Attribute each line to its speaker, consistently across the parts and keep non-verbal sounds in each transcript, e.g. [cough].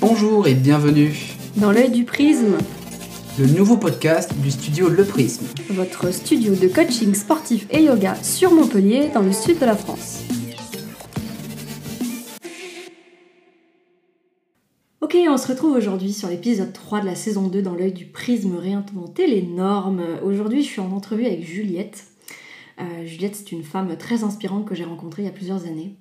Speaker 1: Bonjour et bienvenue
Speaker 2: dans l'œil du prisme,
Speaker 1: le nouveau podcast du studio Le Prisme,
Speaker 2: votre studio de coaching sportif et yoga sur Montpellier dans le sud de la France. Ok, on se retrouve aujourd'hui sur l'épisode 3 de la saison 2 dans l'œil du prisme réinventer les normes. Aujourd'hui, je suis en entrevue avec Juliette. Euh, Juliette, c'est une femme très inspirante que j'ai rencontrée il y a plusieurs années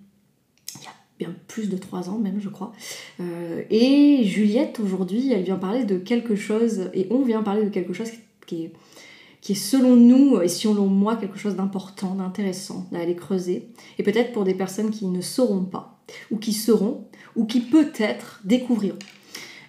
Speaker 2: plus de trois ans même, je crois. Euh, et Juliette, aujourd'hui, elle vient parler de quelque chose, et on vient parler de quelque chose qui est, selon nous, et selon moi, quelque chose d'important, d'intéressant, d'aller creuser. Et peut-être pour des personnes qui ne sauront pas, ou qui sauront, ou qui peut-être découvriront.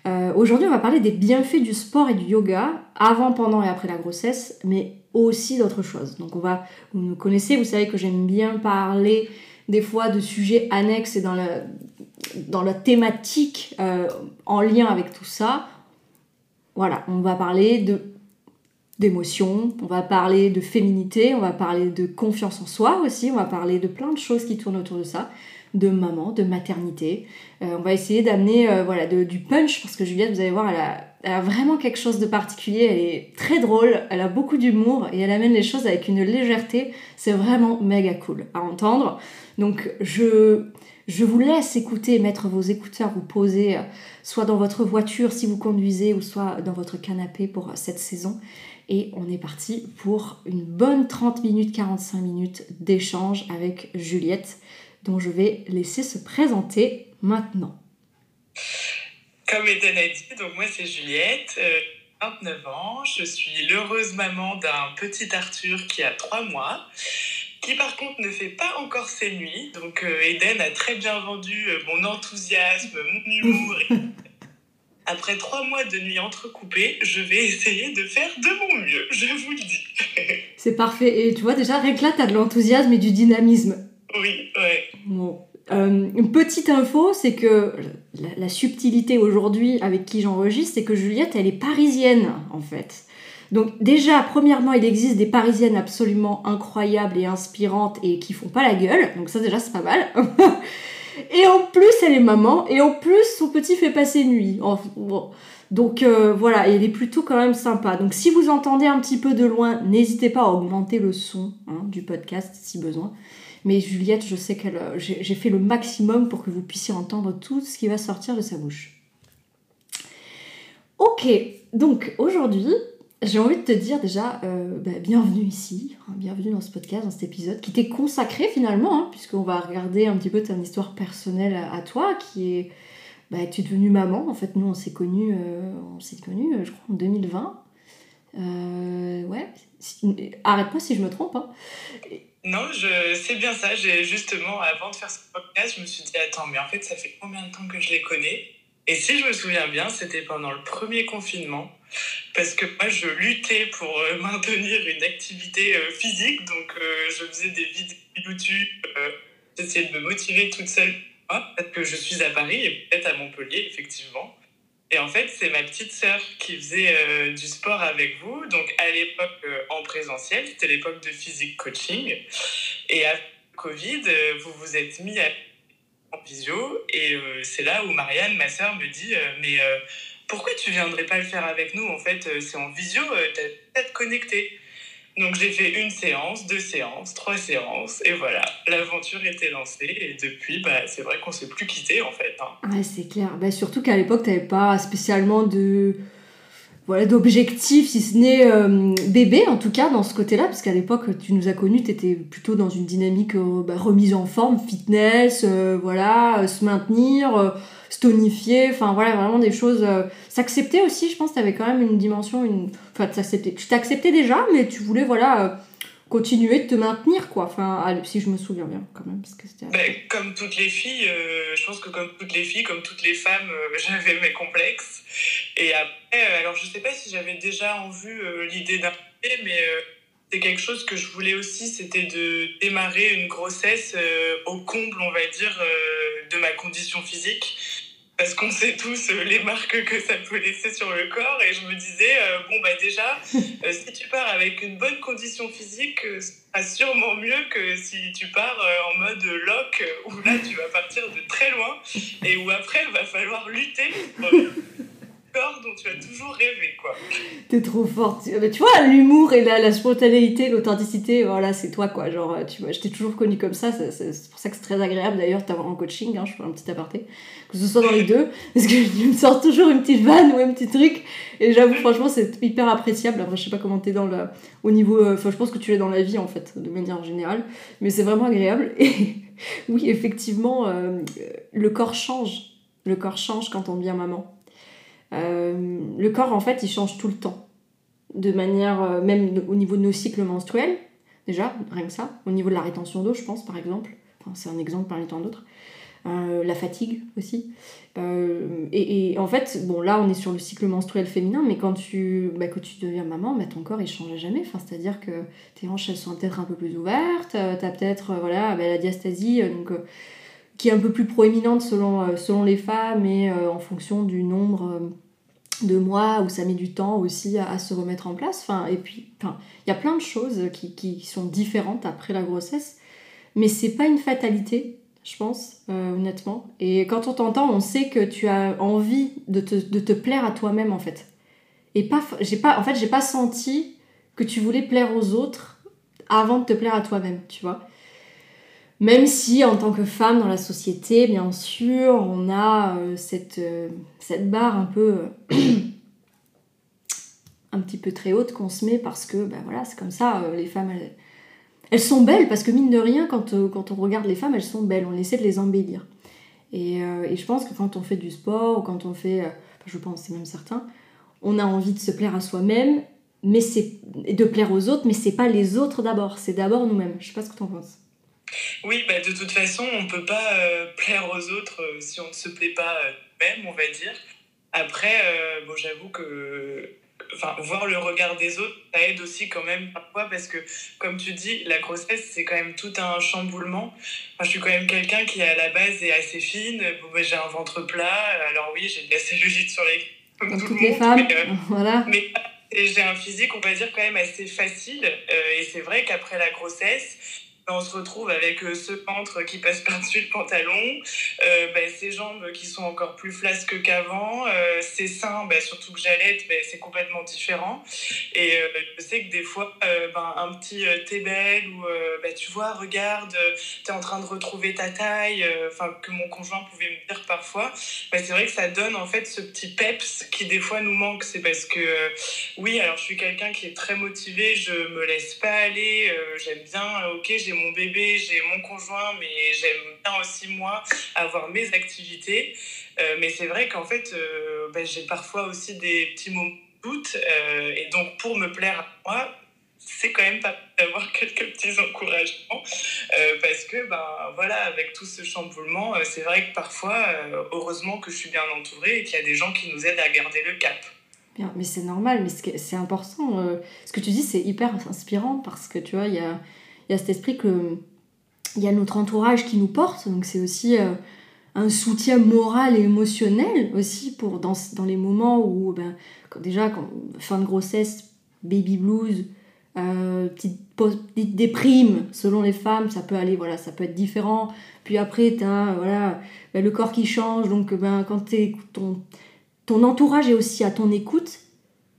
Speaker 2: Euh, aujourd'hui, on va parler des bienfaits du sport et du yoga, avant, pendant et après la grossesse, mais aussi d'autres choses. Donc on va, vous me connaissez, vous savez que j'aime bien parler des fois de sujets annexes et dans la, thématique euh, en lien avec tout ça. Voilà, on va parler de d'émotions, on va parler de féminité, on va parler de confiance en soi aussi, on va parler de plein de choses qui tournent autour de ça, de maman, de maternité. Euh, on va essayer d'amener euh, voilà, du punch parce que Juliette, vous allez voir, elle a, vraiment quelque chose de particulier, elle est très drôle, elle a beaucoup d'humour et elle amène les choses avec une légèreté. C'est vraiment méga cool à entendre. Donc je, je vous laisse écouter, mettre vos écouteurs ou poser euh, soit dans votre voiture si vous conduisez ou soit dans votre canapé pour cette saison. Et on est parti pour une bonne 30 minutes, 45 minutes d'échange avec Juliette, dont je vais laisser se présenter maintenant.
Speaker 3: Comme Eden a dit, donc moi c'est Juliette, 29 euh, ans, je suis l'heureuse maman d'un petit Arthur qui a 3 mois qui par contre ne fait pas encore ses nuits. Donc euh, Eden a très bien vendu euh, mon enthousiasme, mon humour. [laughs] Après trois mois de nuits entrecoupées, je vais essayer de faire de mon mieux, je vous le dis.
Speaker 2: C'est parfait. Et tu vois, déjà, rien que là, tu as de l'enthousiasme et du dynamisme.
Speaker 3: Oui, ouais.
Speaker 2: Bon. Euh, une petite info, c'est que la, subtilité aujourd'hui avec qui j'enregistre, c'est que Juliette, elle est parisienne, en fait. Donc déjà, premièrement, il existe des Parisiennes absolument incroyables et inspirantes et qui font pas la gueule. Donc ça déjà, c'est pas mal. [laughs] et en plus, elle est maman. Et en plus, son petit fait passer nuit. Donc euh, voilà, il est plutôt quand même sympa. Donc si vous entendez un petit peu de loin, n'hésitez pas à augmenter le son hein, du podcast si besoin. Mais Juliette, je sais qu'elle, euh, j'ai fait le maximum pour que vous puissiez entendre tout ce qui va sortir de sa bouche. Ok, donc aujourd'hui, j'ai envie de te dire déjà, euh, bah, bienvenue ici, hein, bienvenue dans ce podcast, dans cet épisode qui t'est consacré finalement, hein, puisqu'on va regarder un petit peu ton histoire personnelle à, toi, qui est, bah, tu es devenue maman. En fait, nous on s'est connus, euh, on s'est connus, je crois en 2020. ouais, arrête-moi si je me trompe. Hein.
Speaker 3: Non, je c'est bien ça. J'ai justement avant de faire ce podcast, je me suis dit attends, mais en fait ça fait combien de temps que je les connais? Et si je me souviens bien, c'était pendant le premier confinement parce que moi je luttais pour euh, [laughs] maintenir une activité euh, physique, donc euh, je faisais des vidéos YouTube, j'essayais de me motiver toute seule, parce que je suis à Paris et peut-être à Montpellier effectivement. Et en fait, c'est ma petite sœur qui faisait du sport avec vous, donc à l'époque en présentiel, c'était l'époque de physique coaching. Et à Covid, vous vous êtes mis en visio, et c'est là où Marianne, ma sœur, me dit Mais pourquoi tu viendrais pas le faire avec nous? En fait, euh, c'est en visio, euh, t'as peut-être connecté. Donc j'ai fait une séance, deux séances, trois séances, et voilà, l'aventure était lancée. Et depuis, bah, c'est vrai qu'on s'est plus quitté en fait. Hein.
Speaker 2: Ouais, c'est clair. Bah, surtout qu'à l'époque, tu n'avais pas spécialement de voilà d'objectifs, si ce n'est euh, bébé en tout cas dans ce côté-là, parce qu'à l'époque, tu nous as connus, tu étais plutôt dans une dynamique bah, remise en forme, fitness, voilà, se maintenir stonifier, enfin voilà, vraiment des choses. Euh, s'accepter aussi, je pense, tu avais quand même une dimension, une. Enfin. Tu t'acceptais déjà, mais tu voulais, voilà. Euh, continuer de te maintenir quoi enfin si je me souviens bien quand même parce que c'était
Speaker 3: comme toutes les filles euh, je pense que comme toutes les filles comme toutes les femmes [laughs] j'avais mes complexes et après alors je sais pas si j'avais déjà en vue l'idée d'un mais c'est quelque chose que je voulais aussi, c'était de démarrer une grossesse au comble, on va dire, de ma condition physique. Parce qu'on sait tous euh, les marques que ça peut laisser sur le corps. Et je me disais, euh, bon, bah déjà, [laughs] euh, si tu pars avec une bonne condition physique, ce sera sûrement mieux que si tu pars en mode lock, où là, tu vas partir de très loin et où après, il va falloir lutter [laughs] corps dont tu as toujours rêvé, quoi.
Speaker 2: T'es trop forte. Mais tu vois, l'humour et la, la spontanéité, l'authenticité, voilà, c'est toi, quoi. Genre, tu vois, je t'ai toujours connu comme ça. C'est pour ça que c'est très agréable, d'ailleurs, d'avoir en coaching. Hein, je fais un petit aparté. Que ce soit dans les [laughs] deux. Parce que tu me sors toujours une petite vanne ou un petit truc. Et j'avoue, franchement, c'est hyper appréciable. Après, je sais pas comment t'es dans le, au niveau. Euh, enfin, je pense que tu es dans la vie, en fait, de manière générale. Mais c'est vraiment agréable. [laughs] Et oui, effectivement, euh, le corps change. Le corps change quand on devient maman. Euh, le corps, en fait, il change tout le temps. De manière, euh, même au niveau de nos cycles menstruels, déjà, rien que ça. Au niveau de la rétention d'eau, je pense, par exemple. Enfin, c'est un exemple parmi tant d'autres. Euh, la fatigue aussi. et, et, en fait, bon, là, on est sur le cycle menstruel féminin, mais quand tu, bah, quand tu deviens maman, bah, ton corps, il change jamais. Enfin, C'est-à-dire que tes hanches, elles sont peut-être un peu plus ouvertes, tu as peut-être voilà, bah, la diastasie, donc qui est un peu plus proéminente selon, euh, selon les femmes et euh, en fonction du nombre euh, de mois où ça met du temps aussi à, se remettre en place. Et puis, il y a plein de choses qui, qui, sont différentes après la grossesse, mais c'est pas une fatalité, je pense, honnêtement. Et quand on t'entend, on sait que tu as envie de te, de te plaire à toi-même, en fait. Et pas, j'ai pas, en fait, j'ai pas senti que tu voulais plaire aux autres avant de te plaire à toi-même, tu vois. Même si en tant que femme dans la société, bien sûr, on a euh, cette, euh, cette barre un peu [clears throat] un petit peu très haute qu'on se met parce que ben voilà, c'est comme ça, euh, les femmes elles, sont belles parce que mine de rien, quand, quand on regarde les femmes, elles sont belles, on essaie de les embellir. Et, et je pense que quand on fait du sport ou quand on fait, je pense, c'est même certain, on a envie de se plaire à soi-même, mais c'est de plaire aux autres, mais c'est pas les autres d'abord, c'est d'abord nous-mêmes. Je sais pas ce que tu en penses.
Speaker 3: Oui, bah, de toute façon, on ne peut pas euh, plaire aux autres euh, si on ne se plaît pas euh, même, on va dire. Après, bon, j'avoue que enfin, voir le regard des autres, ça aide aussi quand même parfois parce que, comme tu dis, la grossesse, c'est quand même tout un chamboulement. je suis quand même quelqu'un qui, à la base, est assez fine. Bon, bah, j'ai un ventre plat. Alors oui, j'ai de la cellulite sur les...
Speaker 2: Comme, toutes les femmes, voilà.
Speaker 3: Mais j'ai un physique, on va dire, quand même assez facile. et c'est vrai qu'après la grossesse, on se retrouve avec euh, ce ventre qui passe par-dessus le pantalon, bah, ses jambes qui sont encore plus flasques qu'avant, euh, ses seins, bah, surtout que j'allais, bah, c'est complètement différent. Et euh, je sais que des fois, ben, un petit t'es belle ou tu vois, regarde, t'es en train de retrouver ta taille, enfin que mon conjoint pouvait me dire parfois, c'est vrai que ça donne en fait ce petit peps qui des fois nous manque. C'est parce que oui, alors je suis quelqu'un qui est très motivé, je me laisse pas aller, j'aime bien, ok, j'ai mon bébé, j'ai mon conjoint, mais j'aime bien aussi moi avoir mes activités. Euh, mais c'est vrai qu'en fait, euh, ben, j'ai parfois aussi des petits moments de doute. Euh, et donc, pour me plaire à moi, c'est quand même pas d'avoir [laughs] quelques petits encouragements. parce que, ben voilà, avec tout ce chamboulement, c'est vrai que parfois, heureusement que je suis bien entourée et qu'il y a des gens qui nous aident à garder le cap.
Speaker 2: Mais c'est normal, mais c'est important. ce que tu dis, c'est hyper inspirant parce que tu vois, il y a il y a cet esprit que il y a notre entourage qui nous porte, donc c'est aussi euh, un soutien moral et émotionnel aussi pour dans, dans les moments où ben, déjà fin de grossesse, baby blues, euh, petite, petite, déprime selon les femmes, ça peut aller voilà, ça peut être différent. Puis après tu as voilà, ben, le corps qui change, donc ben, quand ton, ton entourage est aussi à ton écoute,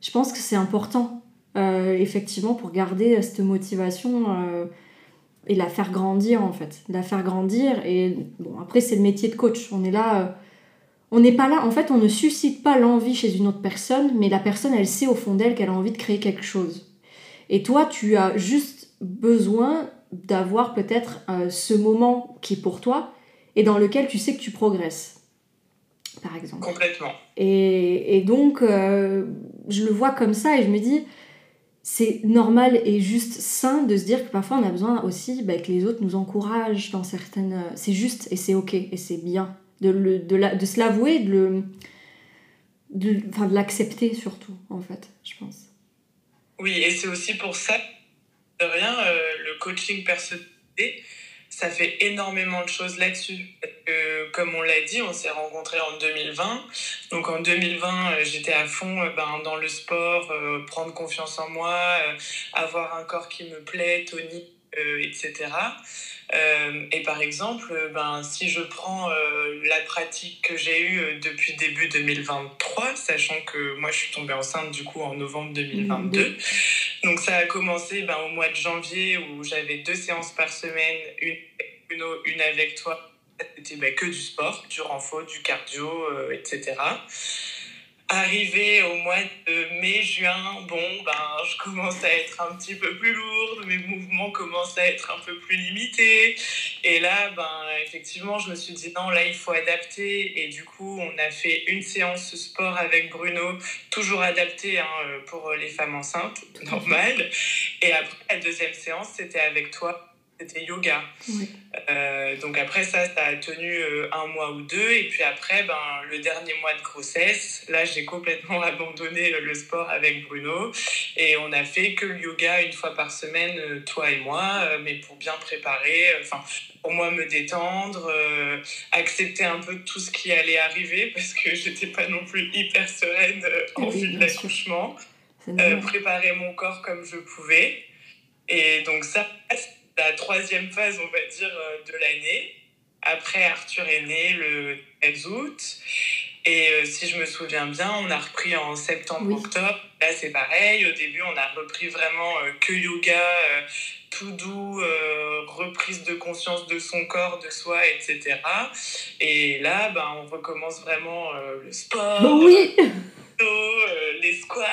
Speaker 2: je pense que c'est important euh, effectivement, pour garder cette motivation euh, et la faire grandir, en fait. La faire grandir. Et bon, après, c'est le métier de coach. On est là. Euh, on n'est pas là. En fait, on ne suscite pas l'envie chez une autre personne, mais la personne, elle sait au fond d'elle qu'elle a envie de créer quelque chose. Et toi, tu as juste besoin d'avoir peut-être ce moment qui est pour toi et dans lequel tu sais que tu progresses par exemple.
Speaker 3: Complètement.
Speaker 2: Et, et donc, je le vois comme ça et je me dis, c'est normal et juste sain de se dire que parfois on a besoin aussi bah, que les autres nous encouragent dans certaines. Euh, c'est juste et c'est ok et c'est bien de, le, de, la, de se l'avouer, de le. Enfin, de l'accepter surtout, en fait, je pense.
Speaker 3: Oui, et c'est aussi pour ça, de rien, euh, le coaching personnalisé, ça fait énormément de choses là-dessus. comme on l'a dit, on s'est rencontrés en 2020. Donc en 2020, euh, j'étais à fond euh, ben, dans le sport, euh, prendre confiance en moi, avoir un corps qui me plaît, tonique, etc. et par exemple, ben, si je prends la pratique que j'ai eue depuis début 2023, sachant que moi je suis tombée enceinte du coup en novembre 2022, donc ça a commencé ben, au mois de janvier où j'avais deux séances par semaine, une, une, une avec toi. C'était ben, que du sport, du renfort, du cardio, euh, etc. Arrivé au mois de mai-juin, bon, ben, je commence à être un petit peu plus lourde, mes mouvements commencent à être un peu plus limités. Et là, ben, effectivement, je me suis dit, non, là, il faut adapter. Et du coup, on a fait une séance sport avec Bruno, toujours adaptée hein, pour les femmes enceintes, [laughs] normal. Et après, la deuxième séance, c'était avec toi c'était yoga. Euh, donc après ça, ça a tenu euh, un mois ou deux. Et puis après, ben, le dernier mois de grossesse, là, j'ai complètement [laughs] abandonné le sport avec Bruno. Et on a fait que le yoga une fois par semaine, euh, toi et moi, mais pour bien préparer, enfin, pour moi me détendre, accepter un peu tout ce qui allait arriver, [laughs] parce que j'étais pas non plus hyper sereine en vue de l'accouchement. préparer mon corps comme je pouvais. Et donc ça, la troisième phase, on va dire, euh, de l'année. Après, Arthur est né le 13 août. Et euh, si je me souviens bien, on a repris en septembre-octobre. Là, c'est pareil. Au début, on a repris vraiment euh, que yoga, tout doux, reprise de conscience de son corps, de soi, etc. Et là, ben, on recommence vraiment le sport.
Speaker 2: Oui
Speaker 3: les squats.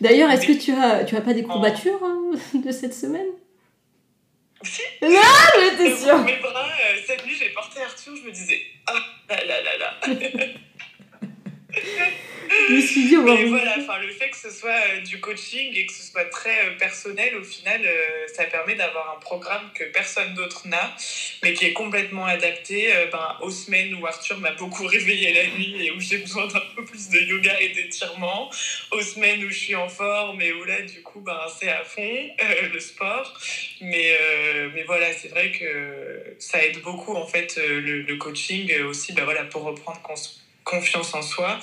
Speaker 2: D'ailleurs, est-ce que tu as, tu as pas des courbatures hein, [laughs] de cette semaine?
Speaker 3: Si.
Speaker 2: Non, j'étais sûre.
Speaker 3: Mes bras, euh, cette nuit, j'ai porté Arthur, je me disais, ah là là là là.
Speaker 2: je me suis dit,
Speaker 3: Mais voilà, enfin, le ce soit euh, du coaching et que ce soit très euh, personnel, au final, euh, ça permet d'avoir un programme que personne d'autre n'a, mais qui est complètement adapté ben, aux semaines où Arthur m'a beaucoup [laughs] réveillé la nuit et où j'ai besoin d'un peu plus de yoga et d'étirement, aux semaines où je suis en forme et où là, du coup, ben, c'est à fond le sport. Mais, mais voilà, c'est vrai que ça aide beaucoup, en fait, le, coaching aussi, ben, voilà, pour reprendre confiance en soi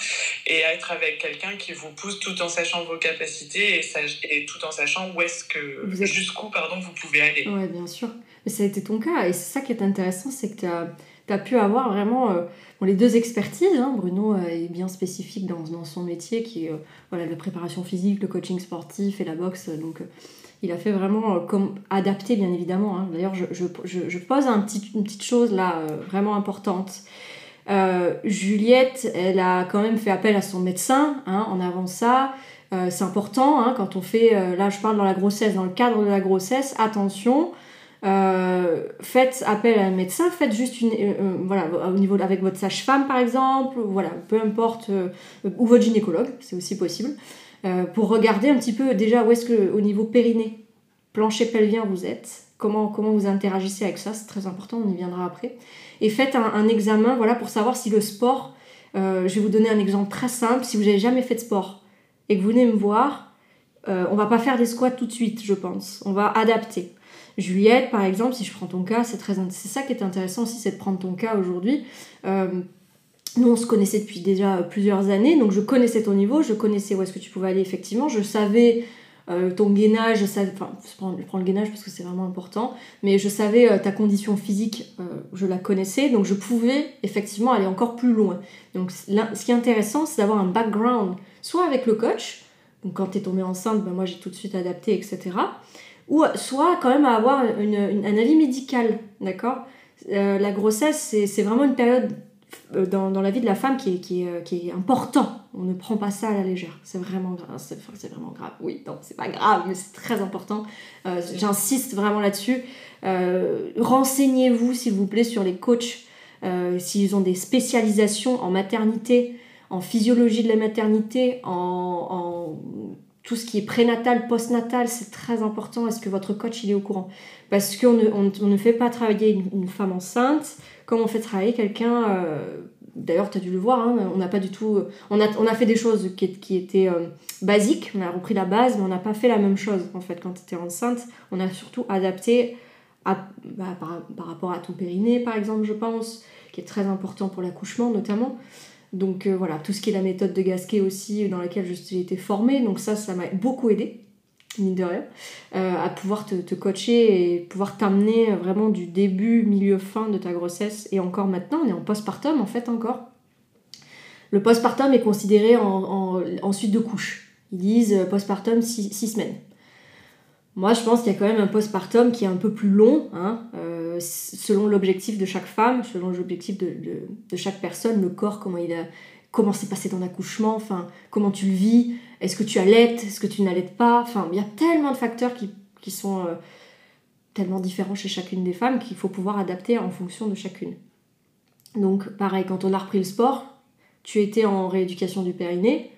Speaker 3: et être avec quelqu'un qui vous pousse tout en sachant vos capacités et, et tout en sachant où est-ce que jusqu'où pardon vous pouvez aller.
Speaker 2: Oui, bien sûr. Mais ça a été ton cas et c'est ça qui est intéressant, c'est que tu as, as, pu avoir vraiment euh, les deux expertises. Hein. Bruno euh, est bien spécifique dans, dans son métier qui est euh, voilà, la préparation physique, le coaching sportif et la boxe. Donc il a fait vraiment comme adapté bien évidemment. Hein. D'ailleurs je, je, je, pose un petit, une petite chose là vraiment importante. Euh, Juliette, elle a quand même fait appel à son médecin hein, en avant ça. Euh, c'est important hein, quand on fait, euh, là je parle dans la grossesse, dans le cadre de la grossesse, attention, faites appel à un médecin, faites juste une, voilà, au niveau avec votre sage-femme par exemple, voilà, peu importe, ou votre gynécologue, c'est aussi possible, pour regarder un petit peu déjà où est-ce que au niveau périnée, plancher pelvien vous êtes, comment, comment vous interagissez avec ça, c'est très important, on y viendra après et faites un, examen voilà, pour savoir si le sport, euh, je vais vous donner un exemple très simple, si vous n'avez jamais fait de sport et que vous venez me voir, euh, on va pas faire des squats tout de suite, je pense, on va adapter. Juliette, par exemple, si je prends ton cas, c'est très c'est ça qui est intéressant aussi, c'est de prendre ton cas aujourd'hui. Euh, nous, on se connaissait depuis déjà plusieurs années, donc je connaissais ton niveau, je connaissais où est-ce que tu pouvais aller effectivement, je savais euh, ton gainage, enfin, je prends, le gainage parce que c'est vraiment important, mais je savais euh, ta condition physique, euh, je la connaissais, donc je pouvais effectivement aller encore plus loin. Donc ce qui est intéressant, c'est d'avoir un background, soit avec le coach, donc quand tu es tombée enceinte, ben moi j'ai tout de suite adapté, etc. Ou soit quand même avoir un avis médical, d'accord? La grossesse, c'est vraiment une période dans, dans, la vie de la femme qui est, qui, est, qui est. On ne prend pas ça à la légère. C'est vraiment grave. C'est vraiment grave. Oui, non, c'est pas grave, mais c'est très important. Euh, j'insiste vraiment là-dessus. Renseignez-vous, s'il vous plaît, sur les coachs. S'ils ont des spécialisations en maternité, en physiologie de la maternité, en, tout ce qui est prénatal, postnatal, c'est très important. Est-ce que votre coach est au courant? Parce qu'on ne, on, ne fait pas travailler une femme enceinte comme on fait travailler quelqu'un. D'ailleurs, tu as dû le voir, hein, on n'a pas du tout. On a, fait des choses qui, qui étaient euh, basiques, on a repris la base, mais on n'a pas fait la même chose en fait quand tu étais enceinte. On a surtout adapté bah, par, rapport à ton périnée, par exemple, je pense, qui est très important pour l'accouchement notamment. Donc euh, voilà, tout ce qui est la méthode de Gasquet aussi, dans laquelle j'ai été formée, donc ça, ça m'a beaucoup aidé, mine de rien, euh, à pouvoir te, coacher et pouvoir t'amener vraiment du début, milieu, fin de ta grossesse, et encore maintenant, on est en postpartum en fait encore. Le postpartum est considéré en, suite de couche. Ils disent euh, postpartum 6 semaines. Moi, je pense qu'il y a quand même un postpartum qui est un peu plus long, hein, euh, selon l'objectif de chaque femme, selon l'objectif de, de, chaque personne, le corps, comment il a, comment s'est passé ton accouchement, enfin, comment tu le vis, est-ce que tu allaites, est-ce que tu n'allaites pas, enfin, il y a tellement de facteurs qui, sont euh, tellement différents chez chacune des femmes qu'il faut pouvoir adapter en fonction de chacune. Donc, pareil, quand on a repris le sport, tu étais en rééducation du périnée,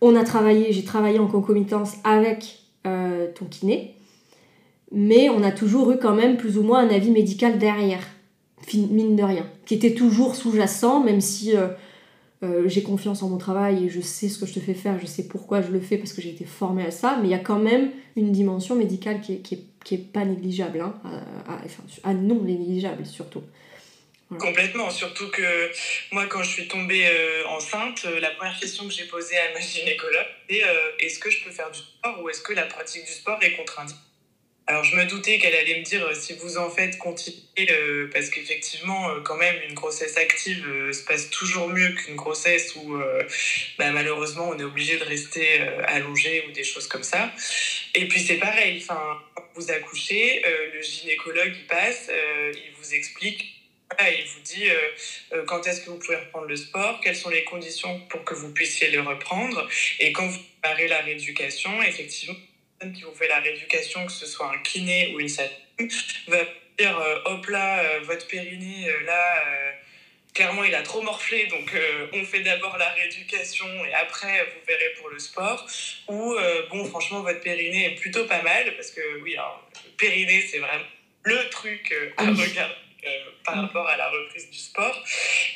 Speaker 2: on a travaillé, j'ai travaillé en concomitance avec euh, ton kiné, mais on a toujours eu quand même plus ou moins un avis médical derrière, mine de rien, qui était toujours sous-jacent, même si euh, euh, j'ai confiance en mon travail et je sais ce que je te fais faire, je sais pourquoi je le fais parce que j'ai été formée à ça, mais il y a quand même une dimension médicale qui est, pas négligeable, hein, à non négligeable surtout.
Speaker 3: Complètement, surtout que moi quand je suis tombée euh, enceinte, euh, la première question que j'ai posée à ma gynécologue c'est est-ce que je peux faire du sport ou est-ce que la pratique du sport est contre-indiquée Alors je me doutais qu'elle allait me dire si vous en faites continuez parce qu'effectivement quand même une grossesse active se passe toujours mieux qu'une grossesse où bah, malheureusement on est obligé de rester allongé ou des choses comme ça. Et puis c'est pareil, enfin vous accouchez, le gynécologue il passe, il vous explique il vous dit euh, euh, quand est-ce que vous pouvez reprendre le sport, quelles sont les conditions pour que vous puissiez le reprendre. Et quand vous parlez la rééducation, effectivement, personne qui vous fait la rééducation, que ce soit un kiné ou une sage va dire euh, hop là, votre périnée, là, clairement, il a trop morflé, donc on fait d'abord la rééducation et après, vous verrez pour le sport. Ou, bon, franchement, votre périnée est plutôt pas mal, parce que oui, le périnée, c'est vraiment le truc à regarder euh, par mm. rapport à la reprise du sport.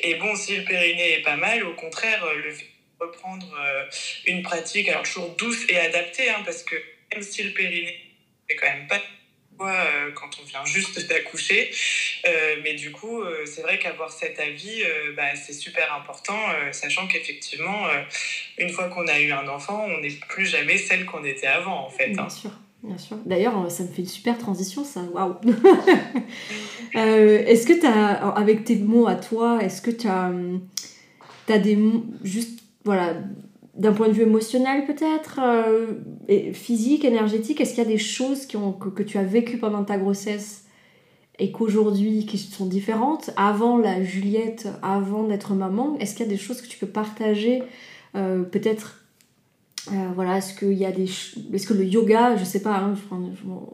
Speaker 3: Et bon, si le périnée est pas mal, au contraire, euh, le fait de reprendre euh, une pratique, alors toujours douce et adaptée, hein, parce que même si le périnée est quand même pas quand on vient juste [laughs] d'accoucher. mais du coup, c'est vrai qu'avoir cet avis, bah, c'est super important, sachant qu'effectivement, une fois qu'on a eu un enfant, on n'est plus jamais celle qu'on était avant, en fait.
Speaker 2: Bien hein. sûr. Bien sûr. D'ailleurs, ça me fait une super transition, ça. Waouh [laughs] [laughs] euh, Est-ce que tu as, avec tes mots à toi, est-ce que tu as, as, des mots, juste, voilà, d'un point de vue émotionnel peut-être, euh, physique, énergétique, est-ce qu'il y a des choses qui ont, que, que, tu as vécues pendant ta grossesse et qu'aujourd'hui, qui sont différentes Avant la Juliette, avant d'être maman, est-ce qu'il y a des choses que tu peux partager euh, peut-être euh, voilà, est-ce qu'il y a des. Est-ce que le yoga, je sais pas, hein,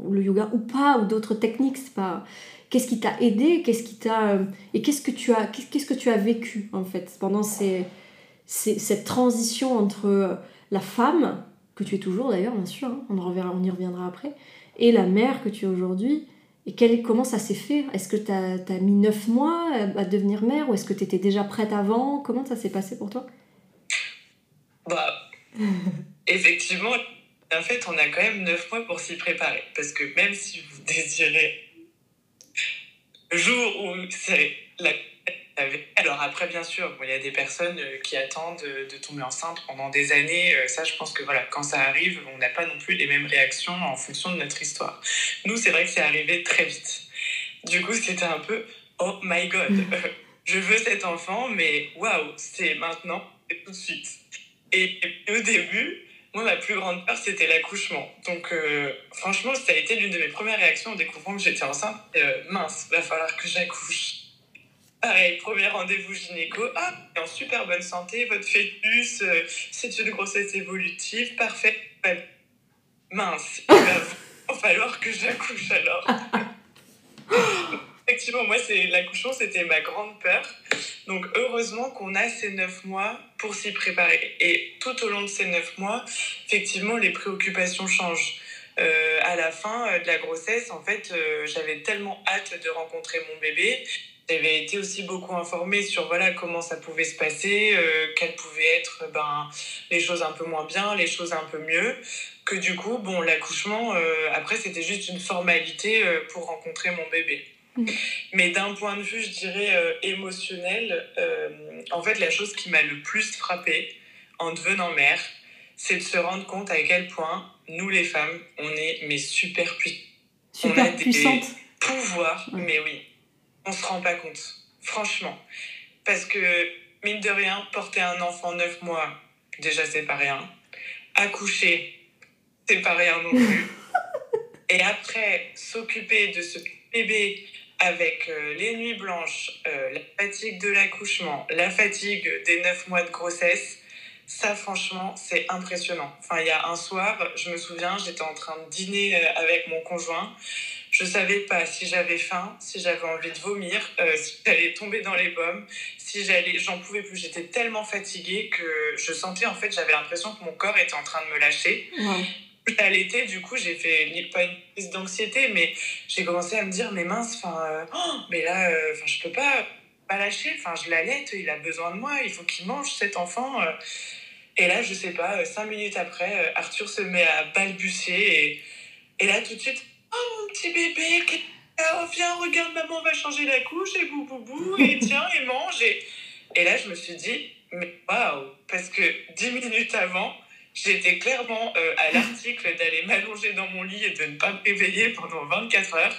Speaker 2: le yoga ou pas, ou d'autres techniques, c'est pas. Qu'est-ce qui t'a aidé Qu'est-ce qui t'a. Et qu'est-ce que tu as, qu'est-ce que tu as vécu, en fait, pendant ces, cette transition entre euh, la femme, que tu es toujours d'ailleurs, bien sûr, hein, on, on y reviendra après, et la mère que tu es aujourd'hui et quel, comment ça s'est fait? Est-ce que tu as, mis neuf mois à devenir mère ou est-ce que tu étais déjà prête avant? Comment ça s'est passé pour toi?
Speaker 3: Bah, [laughs] Effectivement, en fait, on a quand même 9 mois pour s'y préparer. Parce que même si vous [laughs] désirez le jour où c'est la alors après, bien sûr, il y a des personnes euh, qui attendent de tomber enceinte pendant des années. Euh, ça, je pense que voilà, quand ça arrive, on n'a pas non plus les mêmes réactions en fonction de notre histoire. Nous, c'est vrai que c'est arrivé très vite. Du coup, c'était un peu, oh my god, mm. [laughs] je veux cet enfant, mais waouh, c'est maintenant, et tout de suite. Et, au début, moi, ma plus grande peur, c'était l'accouchement. Donc, euh, franchement, ça a été l'une de mes premières réactions en découvrant que j'étais enceinte. Euh, mince, va falloir que j'accouche. Pareil, premier rendez-vous gynéco. Ah, en super bonne santé, votre fœtus, euh, c'est une grossesse évolutive, parfait. Mince, il va falloir que j'accouche alors. [laughs] Effectivement, moi, c'est l'accouchement, c'était ma grande peur. Donc, heureusement qu'on a ces neuf mois pour s'y préparer. Et tout au long de ces neuf mois, effectivement, les préoccupations changent. Euh, à la fin euh, de la grossesse, en fait, j'avais tellement hâte de rencontrer mon bébé. J'avais été aussi beaucoup informée sur voilà comment ça pouvait se passer, euh, quelles pouvaient être ben, les choses un peu moins bien, les choses un peu mieux. Que du coup, bon, l'accouchement, euh, après, c'était juste une formalité euh, pour rencontrer mon bébé.
Speaker 2: Mm.
Speaker 3: Mais d'un point de vue, je dirais, euh, émotionnel, en fait, la chose qui m'a le plus frappée en devenant mère, c'est de se rendre compte à quel point nous, les femmes, on est mais super puissantes On a
Speaker 2: Super
Speaker 3: des-
Speaker 2: puissante.
Speaker 3: pouvoir,
Speaker 2: Ouais.
Speaker 3: mais oui, on se rend pas compte, franchement. Parce que, mine de rien, porter un enfant 9 mois, déjà c'est pas rien. Accoucher, c'est pas rien non plus. [laughs] Et après, s'occuper de ce bébé avec euh, les nuits blanches, euh, la fatigue de l'accouchement, la fatigue des 9 mois de grossesse, ça franchement, c'est impressionnant. Enfin, il y a un soir, je me souviens, j'étais en train de dîner euh, avec mon conjoint. Je savais pas si j'avais faim, si j'avais envie de vomir, euh, si j'allais tomber dans les pommes, si j'allais, j'en pouvais plus. J'étais tellement fatiguée que je sentais en fait, j'avais l'impression que mon corps était en train de me lâcher.
Speaker 2: Wow.
Speaker 3: À l'été, du coup, j'ai fait pas une crise d'anxiété, mais j'ai commencé à me dire, mais mince, enfin, euh, oh, mais là, euh, enfin, je peux pas, pas lâcher. Enfin, je l'allaite, il a besoin de moi, il faut qu'il mange cet enfant. euh. Et là, je sais pas, euh, cinq minutes après, euh, Arthur se met à balbutier et, et là, tout de suite, petit bébé, oh, viens, regarde, maman va changer la couche et bou bou bou, et [laughs] tiens, et mange. Et, et là, je me suis dit, mais waouh, parce que dix minutes avant, J'étais clairement euh, à [laughs] l'article d'aller m'allonger dans mon lit et de ne pas me réveiller pendant 24 heures.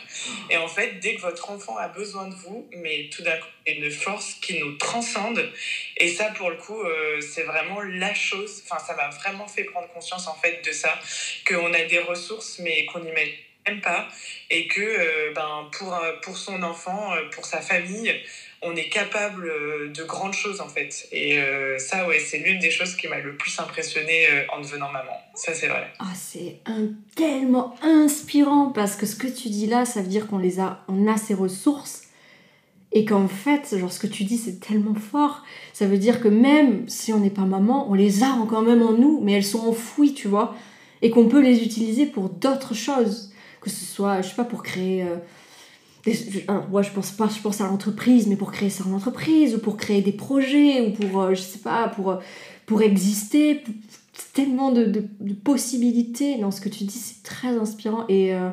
Speaker 3: Et en fait, dès que votre enfant a besoin de vous, mais tout d'un coup, il y a une force qui nous transcende. Et ça, pour le coup, euh, c'est vraiment la chose. Enfin, ça m'a vraiment fait prendre conscience, en fait, de ça. Qu'on a des ressources, mais qu'on n'y met pas. Et que, euh, ben, pour, euh, pour son enfant, euh, pour sa famille, on est capable de grandes choses en fait. Et ça, ouais, c'est l'une des choses qui m'a le plus impressionnée en devenant maman. Ça, c'est vrai.
Speaker 2: Ah, c'est tellement inspirant parce que ce que tu dis là, ça veut dire qu'on les a, on a ces ressources et qu'en fait, genre ce que tu dis, c'est tellement fort. Ça veut dire que même si on n'est pas maman, on les a quand même en nous, mais elles sont enfouies, tu vois, et qu'on peut les utiliser pour d'autres choses, que ce soit, je sais pas, pour créer. euh, des- je- pense pas, je pense à l'entreprise, mais pour créer son entreprise, ou pour créer des projets, ou pour, euh, je sais pas, pour, euh, pour exister, tellement de, de- possibilités dans ce que tu dis, c'est très inspirant. Et, euh,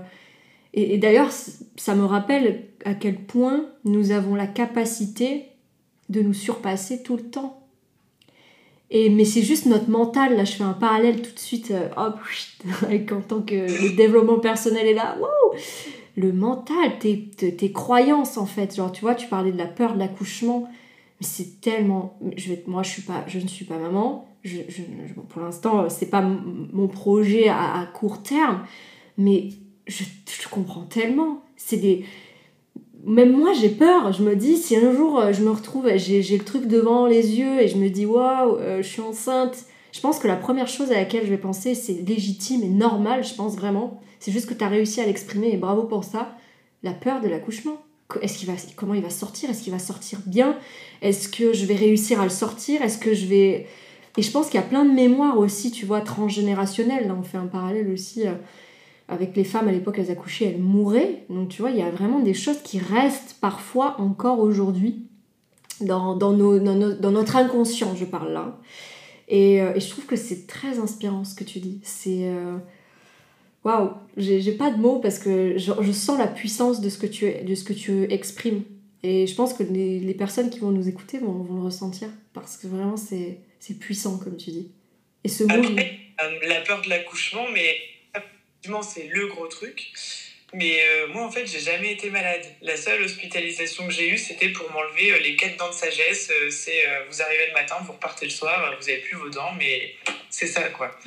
Speaker 2: et, d'ailleurs, ça me rappelle à quel point nous avons la capacité de nous surpasser tout le temps. Et, mais c'est juste notre mental, là je fais un parallèle tout de suite, euh, hop, [laughs] en tant que le développement personnel est là, wow Le mental, tes, tes, tes croyances en fait, genre tu vois, tu parlais de la peur de l'accouchement, mais c'est tellement... Je moi je, suis pas, je ne suis pas maman, je, je- pour l'instant c'est pas mon projet à, à court terme, mais je, je comprends tellement. C'est des... Même moi j'ai peur, je me dis si un jour euh, je me retrouve, j'ai le truc devant les yeux et je me dis waouh, euh, je suis enceinte. Je pense que la première chose à laquelle je vais penser c'est légitime et normal, je pense vraiment. C'est juste que tu as réussi à l'exprimer et bravo pour ça. La peur de l'accouchement. Co- Est-ce qu'il va, comment il va sortir? Est-ce qu'il va sortir bien? Est-ce que je vais réussir à le sortir? Est-ce que je vais... Et je pense qu'il y a plein de mémoires aussi, tu vois, transgénérationnelles. Là, on fait un parallèle aussi euh, avec les femmes à l'époque, elles accouchaient, elles mouraient. Donc, tu vois, il y a vraiment des choses qui restent parfois encore aujourd'hui dans, dans, nos, dans, nos- dans notre inconscient, je parle là. Et, euh, et je trouve que c'est très inspirant ce que tu dis. C'est. euh, Waouh, j'ai j'ai pas de mots parce que je, je sens la puissance de ce que tu, de ce que tu exprimes. Et je pense que les, les personnes qui vont nous écouter vont, vont le ressentir parce que vraiment c'est c'est puissant comme tu dis. Et ce mot,
Speaker 3: Après, euh, la peur de l'accouchement, mais effectivement, c'est le gros truc. Mais euh, moi, en fait, j'ai jamais été malade. La seule hospitalisation que j'ai eue, c'était pour m'enlever euh, les quatre dents de sagesse. Euh, c'est vous arrivez le matin, vous repartez le soir, vous avez plus vos dents, mais c'est ça, quoi.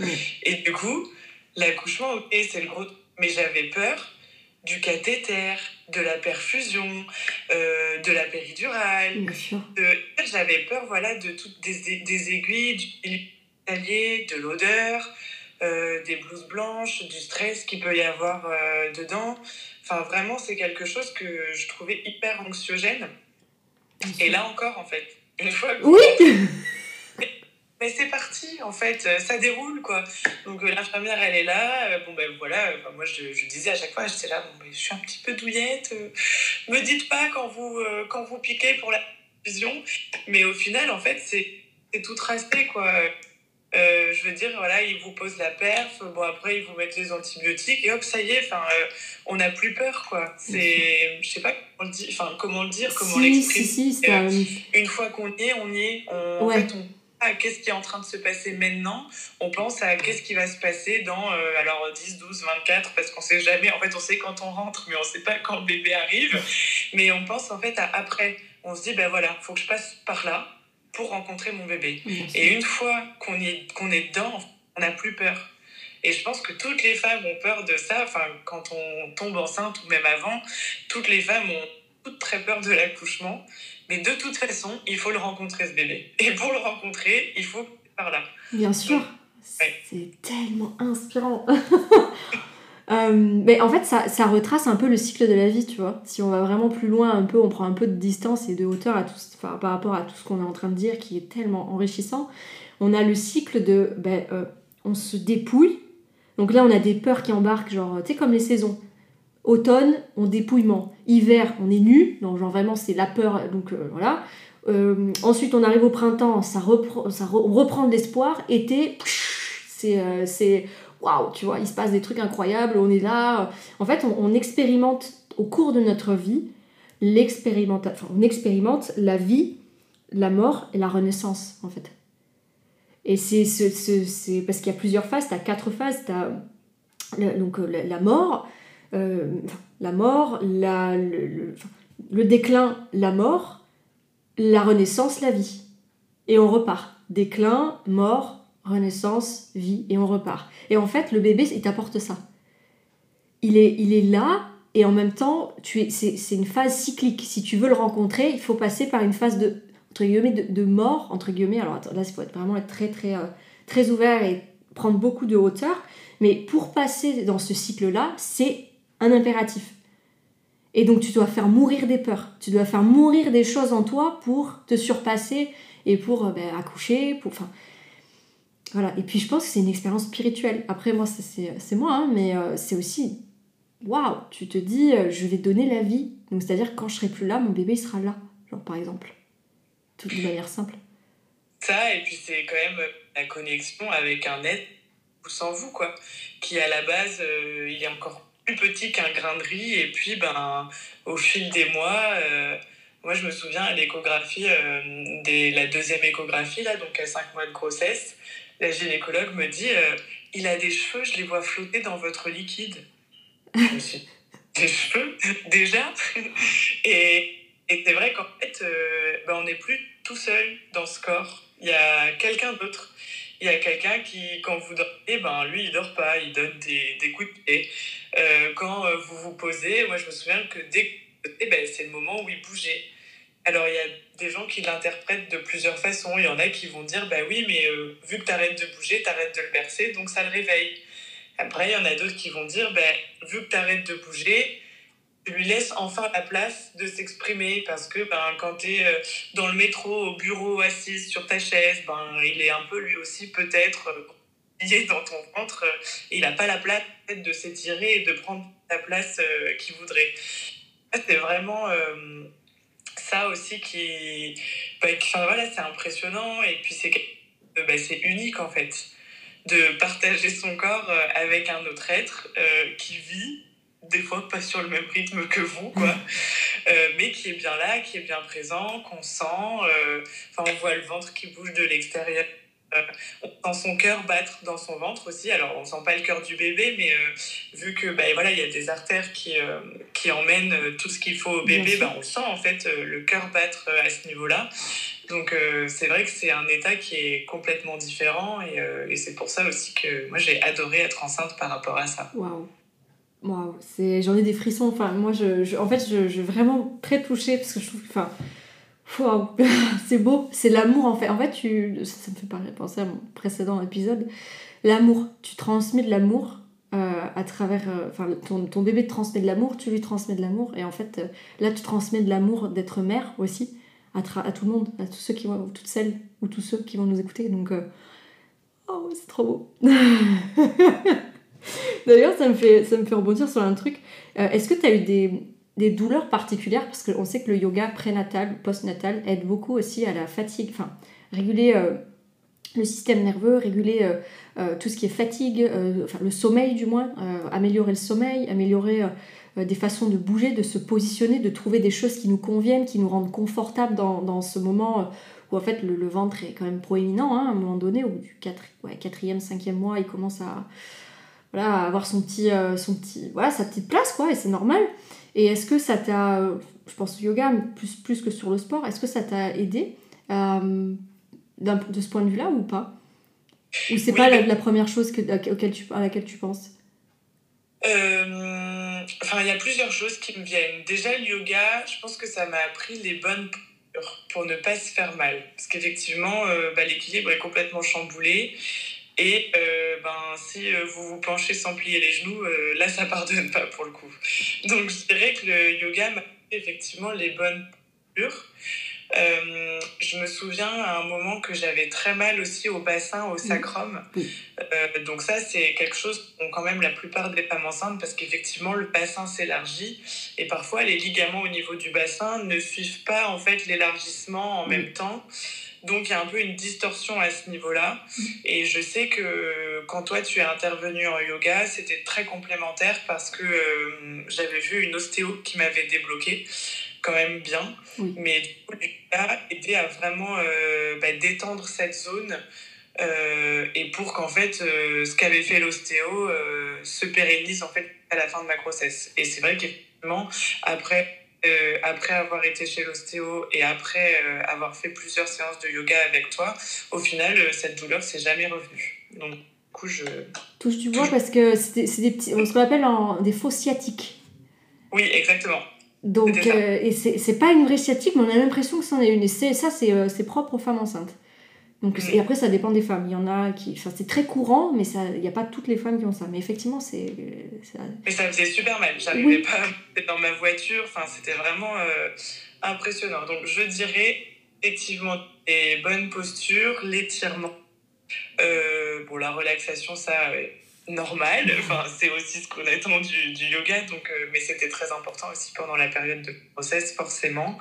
Speaker 3: Et du coup, l'accouchement, ok, c'est le gros. Mais j'avais peur du cathéter, de la perfusion, de la péridurale, de- j'avais peur voilà, de toutes des, des aiguilles, du de l'odeur, euh, des blouses blanches, du stress qu'il peut y avoir euh, dedans. Enfin, vraiment, c'est quelque chose que je trouvais hyper anxiogène. Et là encore, en fait, une fois que
Speaker 2: Oui
Speaker 3: mais c'est parti, en fait, ça déroule, quoi. Donc l'infirmière, elle est là. bon, ben voilà, moi, je, je, disais à chaque fois, j'étais là, bon, ben, je suis un petit peu douillette. me dites pas quand vous, quand vous piquez pour la fusion. Mais au final, en fait, c'est tout tracé, quoi. Euh, je veux dire, voilà, ils vous posent la perf, bon après ils vous mettent les antibiotiques et hop, ça y est, enfin, euh, on n'a plus peur, quoi. C'est, je sais pas comment le dire, comment le dire, comment l'exprimer. Si, si, euh, une fois qu'on y est, on y est. On, En fait, on à qu'est-ce qui est en train de se passer maintenant, on pense à qu'est-ce qui va se passer dans alors 10, 12, 24, parce qu'on sait jamais, en fait on sait quand on rentre, mais on sait pas quand le bébé arrive, mais on pense en fait à après. On se dit, ben voilà, faut que je passe par là, pour rencontrer mon bébé. Et une fois qu'on est, qu'on est dedans, on n'a plus peur. Et je pense que toutes les femmes ont peur de ça. Enfin, quand on tombe enceinte ou même avant, toutes les femmes ont toutes très peur de l'accouchement. Mais de toute façon, il faut le rencontrer, ce bébé. Et pour le rencontrer, il faut par là.
Speaker 2: Bien sûr. C'est tellement inspirant. [laughs] Euh, mais en fait, ça, ça, retrace un peu le cycle de la vie, tu vois. Si on va vraiment plus loin, un peu, on prend un peu de distance et de hauteur à tout, par rapport à tout ce qu'on est en train de dire, qui est tellement enrichissant. On a le cycle de, ben, euh, on se dépouille. Donc là, on a des peurs qui embarquent, genre, tu sais, comme les saisons. Automne, on dépouillement. Hiver, on est nu. Donc, genre, vraiment, c'est la peur. Donc, euh, voilà. ensuite, on arrive au printemps, ça reprend, ça reprend de l'espoir. Été, c'est waouh, tu vois, il se passe des trucs incroyables, on est là. En fait, on, expérimente au cours de notre vie, l'expérimentation, on expérimente la vie, la mort et la renaissance, en fait. Et c'est ce, parce qu'il y a plusieurs phases, tu as quatre phases, tu as donc, euh, la, mort, euh, la mort, la, le déclin, la mort, la renaissance, la vie. Et on repart. Déclin, mort, renaissance, vie, et on repart. Et en fait, le bébé, il t'apporte ça. Il est, il est là, et en même temps, tu es, c'est, une phase cyclique. Si tu veux le rencontrer, il faut passer par une phase de, entre guillemets, de, mort, entre guillemets. Alors là, il faut être, vraiment être très, très, euh, très ouvert et prendre beaucoup de hauteur. Mais pour passer dans ce cycle-là, c'est un impératif. Et donc tu dois faire mourir des peurs, tu dois faire mourir des choses en toi pour te surpasser et pour euh, ben, accoucher, pour... Enfin, voilà. Et puis je pense que c'est une expérience spirituelle. Après, moi, c'est moi, hein, mais euh, c'est aussi waouh, tu te dis, euh, je vais donner la vie. Donc, c'est-à-dire, quand je serai plus là, mon bébé sera là, genre par exemple. Tout de manière simple.
Speaker 3: Ça, et puis c'est quand même euh, la connexion avec un être sans vous, quoi. Qui à la base, il est encore plus petit qu'un grain de riz, et puis ben, au fil des mois. Moi, je me souviens à l'échographie, la deuxième échographie, là, donc à 5 mois de grossesse, la gynécologue me dit euh, il a des cheveux, je les vois flotter dans votre liquide. Je me suis des cheveux [laughs] déjà? Et, c'est vrai qu'en fait, euh, ben, on n'est plus tout seul dans ce corps. Il y a quelqu'un d'autre. Il y a quelqu'un qui, quand vous dormez, ben, lui, il dort pas, il donne des, des coups de pied. Euh, quand vous vous posez, moi, je me souviens que dès ben, c'est le moment où il bougeait. Alors, il y a des gens qui l'interprètent de plusieurs façons. Il y en a qui vont dire, bah oui, mais euh, vu que tu arrêtes de bouger, tu arrêtes de le bercer, donc ça le réveille. Après, il y en a d'autres qui vont dire, bah, vu que tu arrêtes de bouger, tu lui laisses enfin la place de s'exprimer parce que ben, quand tu es euh, dans le métro, au bureau, assise sur ta chaise, ben, il est un peu lui aussi peut-être euh, dans ton ventre. il n'a pas la place de s'étirer et de prendre la place qu'il voudrait. C'est vraiment ça aussi qui, bah, voilà, c'est impressionnant. Et puis c'est bah, unique en fait de partager son corps euh, avec un autre être euh, qui vit des fois pas sur le même rythme que vous quoi. Euh, mais qui est bien là qui est bien présent qu'on sent enfin on voit le ventre qui bouge de l'extérieur euh, on sent son cœur battre dans son ventre aussi. Alors, on sent pas le cœur du bébé, mais euh, vu que bah, voilà, il y a des artères qui, euh, qui emmènent tout ce qu'il faut au bébé, bah, on sent en fait le cœur battre à ce niveau-là. Donc, c'est vrai que c'est un état qui est complètement différent et, et c'est pour ça aussi que moi j'ai adoré être enceinte par rapport à ça.
Speaker 2: Waouh! Waouh, j'en ai des frissons. Enfin, moi, je, en fait, je, je, suis vraiment très touchée parce que je trouve que, [laughs] c'est beau, c'est l'amour en fait. En fait, tu, ça me fait penser à mon précédent épisode. L'amour, tu transmets de l'amour euh, à travers. Euh, enfin, ton, bébé te transmet de l'amour, tu lui transmets de l'amour. Et en fait, euh, là, tu transmets de l'amour d'être mère aussi, à, tout le monde, à tous ceux qui vont, toutes celles ou tous ceux qui vont nous écouter. Donc, oh, c'est trop beau. [laughs] D'ailleurs, ça, me fait, ça me fait rebondir sur un truc. Est-ce que tu eu des, des, douleurs particulières Parce qu'on sait que le yoga prénatal, postnatal aide beaucoup aussi à la fatigue, enfin, réguler euh, le système nerveux, réguler tout ce qui est fatigue, enfin, le sommeil du moins, améliorer le sommeil, améliorer euh, des façons de bouger, de se positionner, de trouver des choses qui nous conviennent, qui nous rendent confortables dans, ce moment euh, où en fait le, ventre est quand même proéminent hein, à un moment donné, ou du 4, ouais, 4e, 5e mois, il commence à, voilà, avoir son petit, euh, son petit, voilà, sa petite place, quoi, et c'est normal. Et est-ce que ça t'a, je pense au yoga, plus, plus que sur le sport, est-ce que ça t'a aidé de ce point de vue-là ou pas? Ou c'est pas la, première chose que, auquel tu, à laquelle tu penses?
Speaker 3: Euh, enfin, il y a plusieurs choses qui me viennent. Déjà, le yoga, je pense que ça m'a appris les bonnes pour ne pas se faire mal. Parce qu'effectivement, euh, bah, l'équilibre est complètement chamboulé. Et euh, ben, si vous vous penchez sans plier les genoux, là, ça pardonne pas pour le coup. Donc, je dirais que le yoga m'a appris effectivement les bonnes postures. Euh, je me souviens à un moment que j'avais très mal aussi au bassin, au sacrum. Euh, donc ça, c'est quelque chose qu'ont quand même la plupart des femmes enceintes parce qu'effectivement, le bassin s'élargit et parfois les ligaments au niveau du bassin ne suivent pas en fait l'élargissement en même temps. Donc il y a un peu une distorsion à ce niveau-là. Et je sais que quand toi tu es intervenu en yoga, c'était très complémentaire parce que euh, j'avais vu une ostéo qui m'avait débloqué quand même bien. Mais du coup, a aidé à vraiment euh, bah, détendre cette zone euh, et pour qu'en fait, euh, ce qu'avait fait l'ostéo se pérennise en fait à la fin de ma grossesse. Et c'est vrai qu'effectivement, après après avoir été chez l'ostéo et après avoir fait plusieurs séances de yoga avec toi, au final, cette douleur s'est jamais revenue. Donc, du coup, je.
Speaker 2: Touche du bois parce que c'est des petits. Ce qu'on appelle des faux sciatiques.
Speaker 3: Oui, exactement.
Speaker 2: Donc, euh, et c'est pas une vraie sciatique, mais on a l'impression que c'en est une. Et ça, euh, c'est propre aux femmes enceintes. Donc, mm. Et après, ça dépend des femmes. Il y en a qui. Enfin, c'est très courant, mais il n'y a pas toutes les femmes qui ont ça. Mais effectivement, c'est.
Speaker 3: Mais ça me faisait super mal. J'arrivais pas à dans ma voiture. Enfin, c'était vraiment euh, impressionnant. Donc, je dirais effectivement les bonnes postures, l'étirement. bon, la relaxation, ça normal. [laughs] Enfin, c'est aussi ce qu'on attend du, du yoga, donc, euh, mais c'était très important aussi pendant la période de process, forcément.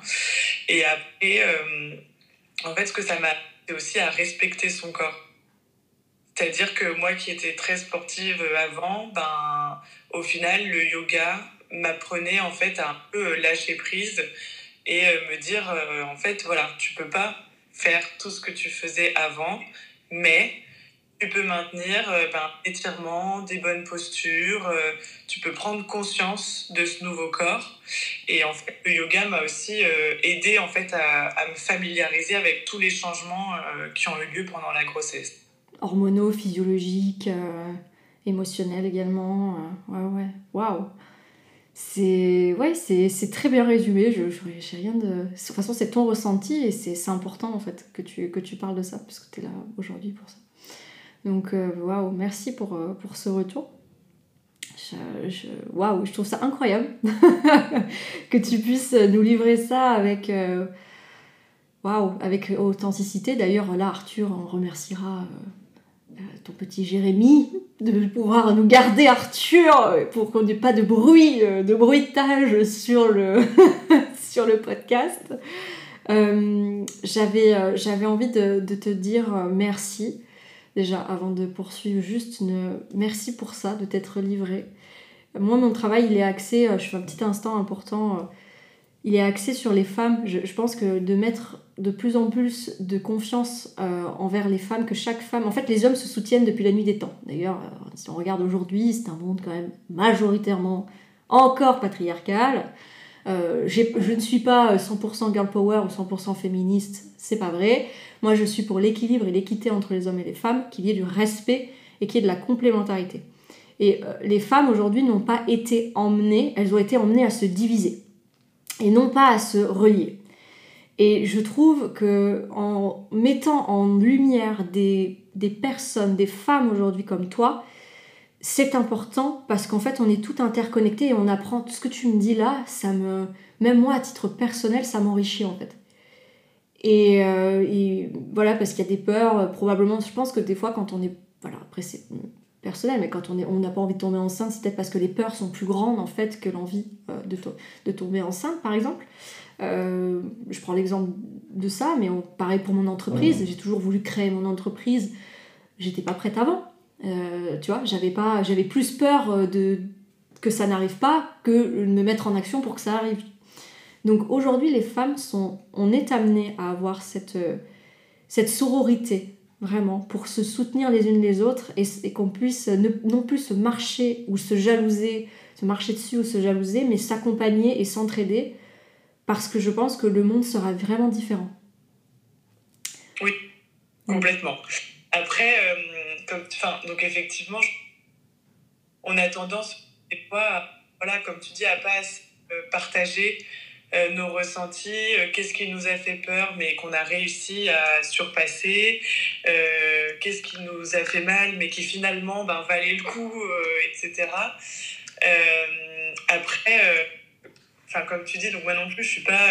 Speaker 3: Et après, euh, en fait, ce que ça m'a c'est aussi à respecter son corps. C'est-à-dire que moi qui étais très sportive avant, ben, au final, le yoga m'apprenait en fait à un peu lâcher prise et euh, me dire, en fait, voilà, tu peux pas faire tout ce que tu faisais avant, mais tu peux maintenir euh, ben, étirement, des bonnes postures, euh, tu peux prendre conscience de ce nouveau corps. Et en fait, le yoga m'a aussi euh, aidé en fait, à, à, me familiariser avec tous les changements qui ont eu lieu pendant la grossesse.
Speaker 2: Hormonaux, physiologiques, émotionnels également. ouais, ouais, waouh! C'est ouais, très bien résumé. Je n'ai rien de. De toute façon, c'est ton ressenti et c'est important en fait que tu, que tu parles de ça, parce que tu es là aujourd'hui pour ça. Donc, euh, waouh, merci pour, euh, pour ce retour. Waouh, je trouve ça incroyable [laughs] que tu puisses nous livrer ça avec, euh, waouh, avec authenticité. D'ailleurs, là, Arthur, on remerciera ton petit Jérémy de pouvoir nous garder Arthur pour qu'on n'ait pas de bruit, de bruitage sur le, [laughs] sur le podcast. J'avais j'avais envie de, de, te dire merci déjà avant de poursuivre, juste merci pour ça, de t'être livré. Moi, mon travail, il est axé, euh, je fais un petit instant important, euh, il est axé sur les femmes. Je, pense que de mettre de plus en plus de confiance euh, envers les femmes, que chaque femme. En fait, les hommes se soutiennent depuis la nuit des temps. D'ailleurs, si on regarde aujourd'hui, c'est un monde quand même majoritairement encore patriarcal. Je ne suis pas 100% girl power ou 100% féministe, c'est pas vrai. Moi, je suis pour l'équilibre et l'équité entre les hommes et les femmes, qu'il y ait du respect et qu'il y ait de la complémentarité. Et euh, les femmes aujourd'hui n'ont pas été emmenées, elles ont été emmenées à se diviser et non pas à se relier. Et je trouve que en mettant en lumière des personnes, des femmes aujourd'hui comme toi, c'est important parce qu'en fait on est tout interconnectés et on apprend tout ce que tu me dis là, ça me même moi à titre personnel, ça m'enrichit en fait. Et, euh, et voilà, parce qu'il y a des peurs, euh, probablement, je pense que des fois, quand on est. Voilà, après, c'est personnel, mais quand on est- on n'a pas envie de tomber enceinte, c'est peut-être parce que les peurs sont plus grandes, en fait, que l'envie euh, de, to- de tomber enceinte, par exemple. Je prends l'exemple de ça, mais on- pareil pour mon entreprise. J'ai toujours voulu créer mon entreprise. J'étais pas prête avant. Euh, tu vois, j'avais pas, j'avais plus peur euh, de que ça n'arrive pas que de me mettre en action pour que ça arrive. Donc aujourd'hui, les femmes sont, on est amenées à avoir cette, euh, cette sororité vraiment pour se soutenir les unes les autres et, et qu'on puisse ne, non plus se marcher ou se jalouser, se marcher dessus ou se jalouser, mais s'accompagner et s'entraider parce que je pense que le monde sera vraiment différent.
Speaker 3: Complètement. Après, euh, enfin, donc effectivement, on a tendance des fois, voilà, comme tu dis, à pas euh, partager euh, nos ressentis, euh, qu'est-ce qui nous a fait peur, mais qu'on a réussi à surpasser, qu'est-ce qui nous a fait mal, mais qui finalement ben, valait le coup, etc. Après, enfin, comme tu dis, donc moi non plus, je suis pas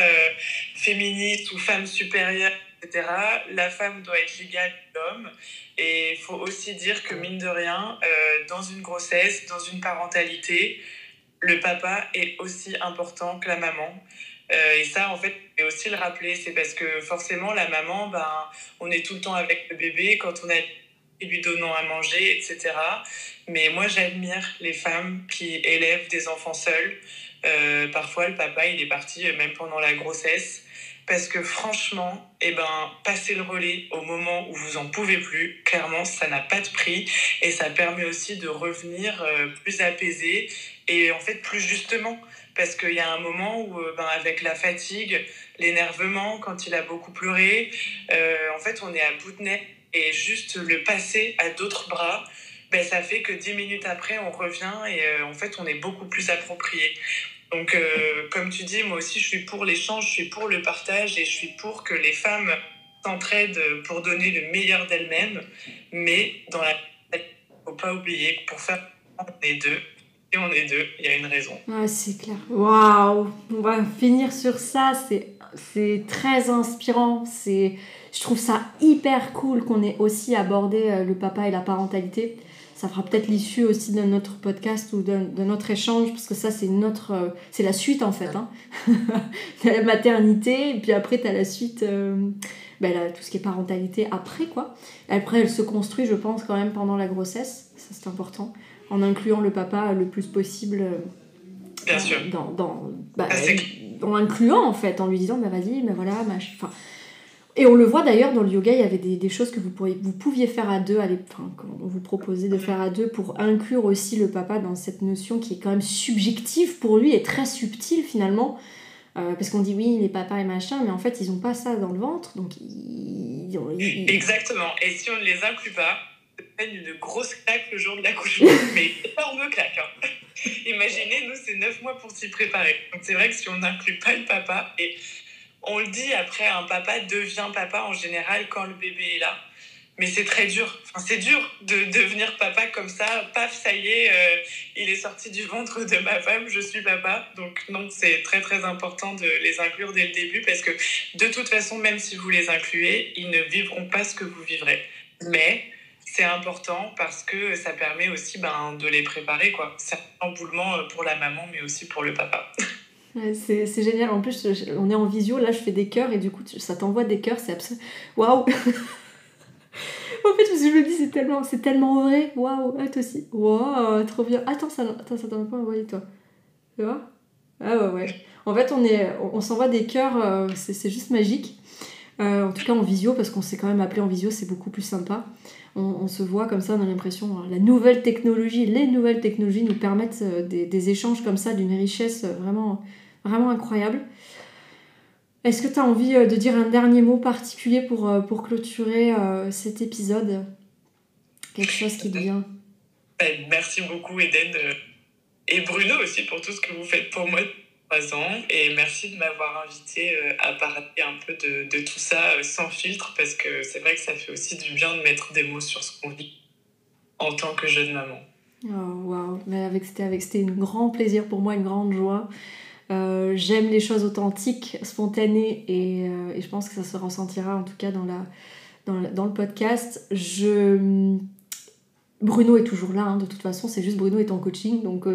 Speaker 3: féministe ou femme supérieure, etc. La femme doit être l'égale de l'homme. Et il faut aussi dire que, mine de rien, euh, dans une grossesse, dans une parentalité, le papa est aussi important que la maman. Euh, et ça, en fait, vais aussi le rappeler, c'est parce que forcément, la maman, ben, on est tout le temps avec le bébé quand on a lui donnant à manger, etc. Mais moi, j'admire les femmes qui élèvent des enfants seuls. Euh, parfois, le papa, il est parti même pendant la grossesse. Parce que franchement, eh ben, passer le relais au moment où vous en pouvez plus, clairement, ça n'a pas de prix. Et ça permet aussi de revenir euh, plus apaisé et en fait plus justement. Parce qu'il y a un moment où, euh, ben, avec la fatigue, l'énervement, quand il a beaucoup pleuré, euh, en fait, on est à bout de nez. Et juste le passer à d'autres bras, ben, ça fait que dix minutes après, on revient et en fait, on est beaucoup plus approprié. Donc, euh, comme tu dis, moi aussi, je suis pour l'échange, je suis pour le partage et je suis pour que les femmes s'entraident pour donner le meilleur d'elles-mêmes. Mais dans la faut pas oublier que pour faire on est deux. Et on est deux, il y a une raison.
Speaker 2: Ouais, c'est clair. Waouh On va finir sur ça. C'est, très inspirant. Je trouve ça hyper cool qu'on ait aussi abordé euh, le papa et la parentalité. Ça fera peut-être l'issue aussi de notre podcast ou de, de notre échange, parce que ça, c'est notre, euh, c'est la suite en fait. Hein. [laughs] T'as la maternité, et puis après, t'as la suite, euh, ben, là, tout ce qui est parentalité après, quoi. Après, elle se construit, je pense, quand même pendant la grossesse. Ça, c'est important. En incluant le papa le plus possible. euh,
Speaker 3: Bien sûr.
Speaker 2: Dans, dans, bah,
Speaker 3: Ah,
Speaker 2: en l'incluant en fait, en lui disant bah vas-y, bah voilà, mach- enfin. Et on le voit d'ailleurs dans le yoga, il y avait des, des choses que vous, pourriez, vous pouviez faire à deux, à enfin, qu'on vous proposait de faire à deux pour inclure aussi le papa dans cette notion qui est quand même subjective pour lui et très subtile finalement. Euh, parce qu'on dit oui, les papas et machin, mais en fait ils ont pas ça dans le ventre, donc ils.
Speaker 3: Exactement. Et si on ne les inclut pas, ça fait une grosse claque le jour de l'accouchement. [laughs] Mais énorme claque. hein. Imaginez, nous, c'est 9 mois pour s'y préparer. Donc c'est vrai que si on n'inclut pas le papa, et on le dit après, un papa devient papa en général quand le bébé est là. Mais c'est très dur. Enfin, c'est dur de devenir papa comme ça. Paf, ça y est, euh, il est sorti du ventre de ma femme, je suis papa. Donc non, c'est très très important de les inclure dès le début parce que de toute façon, même si vous les incluez, ils ne vivront pas ce que vous vivrez. Mais c'est important parce que ça permet aussi ben, de les préparer. C'est un emboulement euh, pour la maman, mais aussi pour le papa. [laughs]
Speaker 2: C'est génial. En plus, on est en visio, là je fais des cœurs et du coup ça t'envoie des cœurs, c'est absolument. Waouh [laughs] En fait, parce que je me dis, c'est tellement, tellement vrai. Waouh, toi aussi. Waouh, trop bien. Attends, ça attends, ça t'en a pas envoyé toi. Tu vois? Ah ouais, ouais. En fait, on, on, s'envoie des cœurs, euh, c'est c'est juste magique. Euh, en tout cas en visio, parce qu'on s'est quand même appelé en visio, c'est beaucoup plus sympa. On, se voit comme ça, on a l'impression, euh, la nouvelle technologie, les nouvelles technologies nous permettent euh, des, échanges comme ça d'une richesse euh, vraiment, incroyable. Est-ce que tu as envie de dire un dernier mot particulier pour, clôturer cet épisode? Quelque chose qui te vient?
Speaker 3: Ben, Merci beaucoup, Eden. Et Bruno aussi pour tout ce que vous faites pour moi trois ans. Et merci de m'avoir invité euh, à parler un peu de, de tout ça euh, sans filtre parce que c'est vrai que ça fait aussi du bien de mettre des mots sur ce qu'on vit en tant que jeune maman.
Speaker 2: Oh, waouh, mais avec, c'était avec, c'était un grand plaisir pour moi, une grande joie. J'aime les choses authentiques, spontanées, et, je pense que ça se ressentira en tout cas dans, la, dans, le podcast. Je... Bruno est toujours là, hein, de toute façon, c'est juste Bruno est en coaching, donc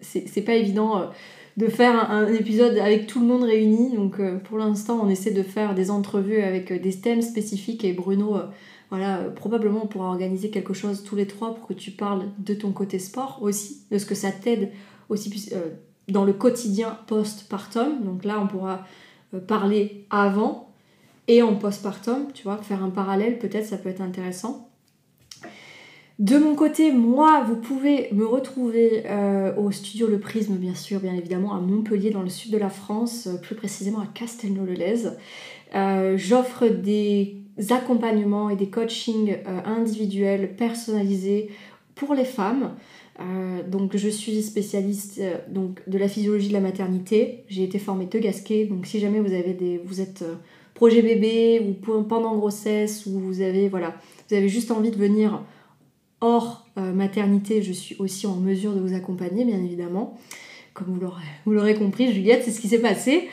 Speaker 2: c'est pas évident de faire un, épisode avec tout le monde réuni. Donc euh, pour l'instant, on essaie de faire des entrevues avec euh, des thèmes spécifiques et Bruno, euh, voilà, probablement on pourra organiser quelque chose tous les trois pour que tu parles de ton côté sport aussi, de ce que ça t'aide aussi dans le quotidien post-partum. Donc là, on pourra parler avant et en post-partum, tu vois, faire un parallèle, peut-être ça peut être intéressant. De mon côté, moi, vous pouvez me retrouver euh, au studio Le Prisme, bien sûr, bien évidemment, à Montpellier, dans le sud de la France, euh, plus précisément à Castelnau-le-Lez. Euh, j'offre des accompagnements et des coachings individuels, personnalisés pour les femmes. donc je suis spécialiste donc, de la physiologie de la maternité. J'ai été formée de gasquet, donc si jamais vous avez des, vous êtes projet bébé ou pendant grossesse ou vous avez voilà, vous avez juste envie de venir hors euh, maternité, je suis aussi en mesure de vous accompagner, bien évidemment. Comme vous l'aurez compris, Juliette, c'est ce qui s'est passé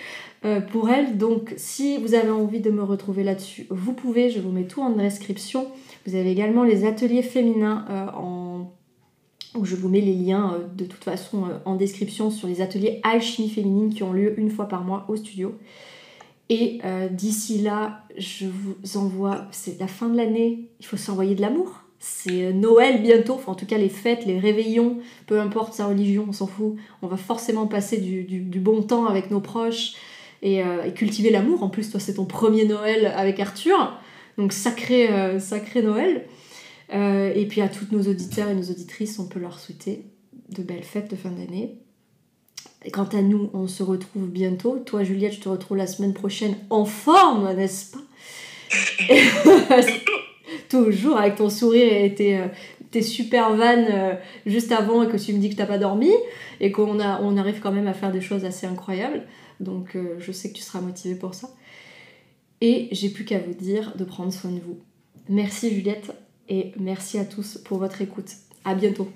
Speaker 2: euh, pour elle. Donc, si vous avez envie de me retrouver là-dessus, vous pouvez, je vous mets tout en description. Vous avez également les ateliers féminins euh, en où je vous mets les liens de toute façon en description sur les ateliers alchimie féminine qui ont lieu une fois par mois au studio. Et d'ici là, je vous envoie, c'est la fin de l'année, il faut s'envoyer de l'amour c'est euh, Noël bientôt, enfin en tout cas les fêtes, les réveillons, peu importe sa religion, on s'en fout. On va forcément passer du, bon temps avec nos proches euh, et, cultiver l'amour. En plus, toi, c'est ton premier Noël avec Arthur, donc sacré, euh, sacré Noël. et puis à tous nos auditeurs et nos auditrices, on peut leur souhaiter de belles fêtes de fin d'année. Et quant à nous, on se retrouve bientôt. Toi, Juliette, je te retrouve la semaine prochaine en forme, n'est-ce pas? [laughs] [laughs] toujours avec ton sourire et tes, euh, super vannes euh, juste avant et que tu me dis que t'as pas dormi et qu'on a, on arrive quand même à faire des choses assez incroyables. Donc euh, je sais que tu seras motivé pour ça. Et j'ai plus qu'à vous dire de prendre soin de vous. Merci Juliette et merci à tous pour votre écoute. À bientôt.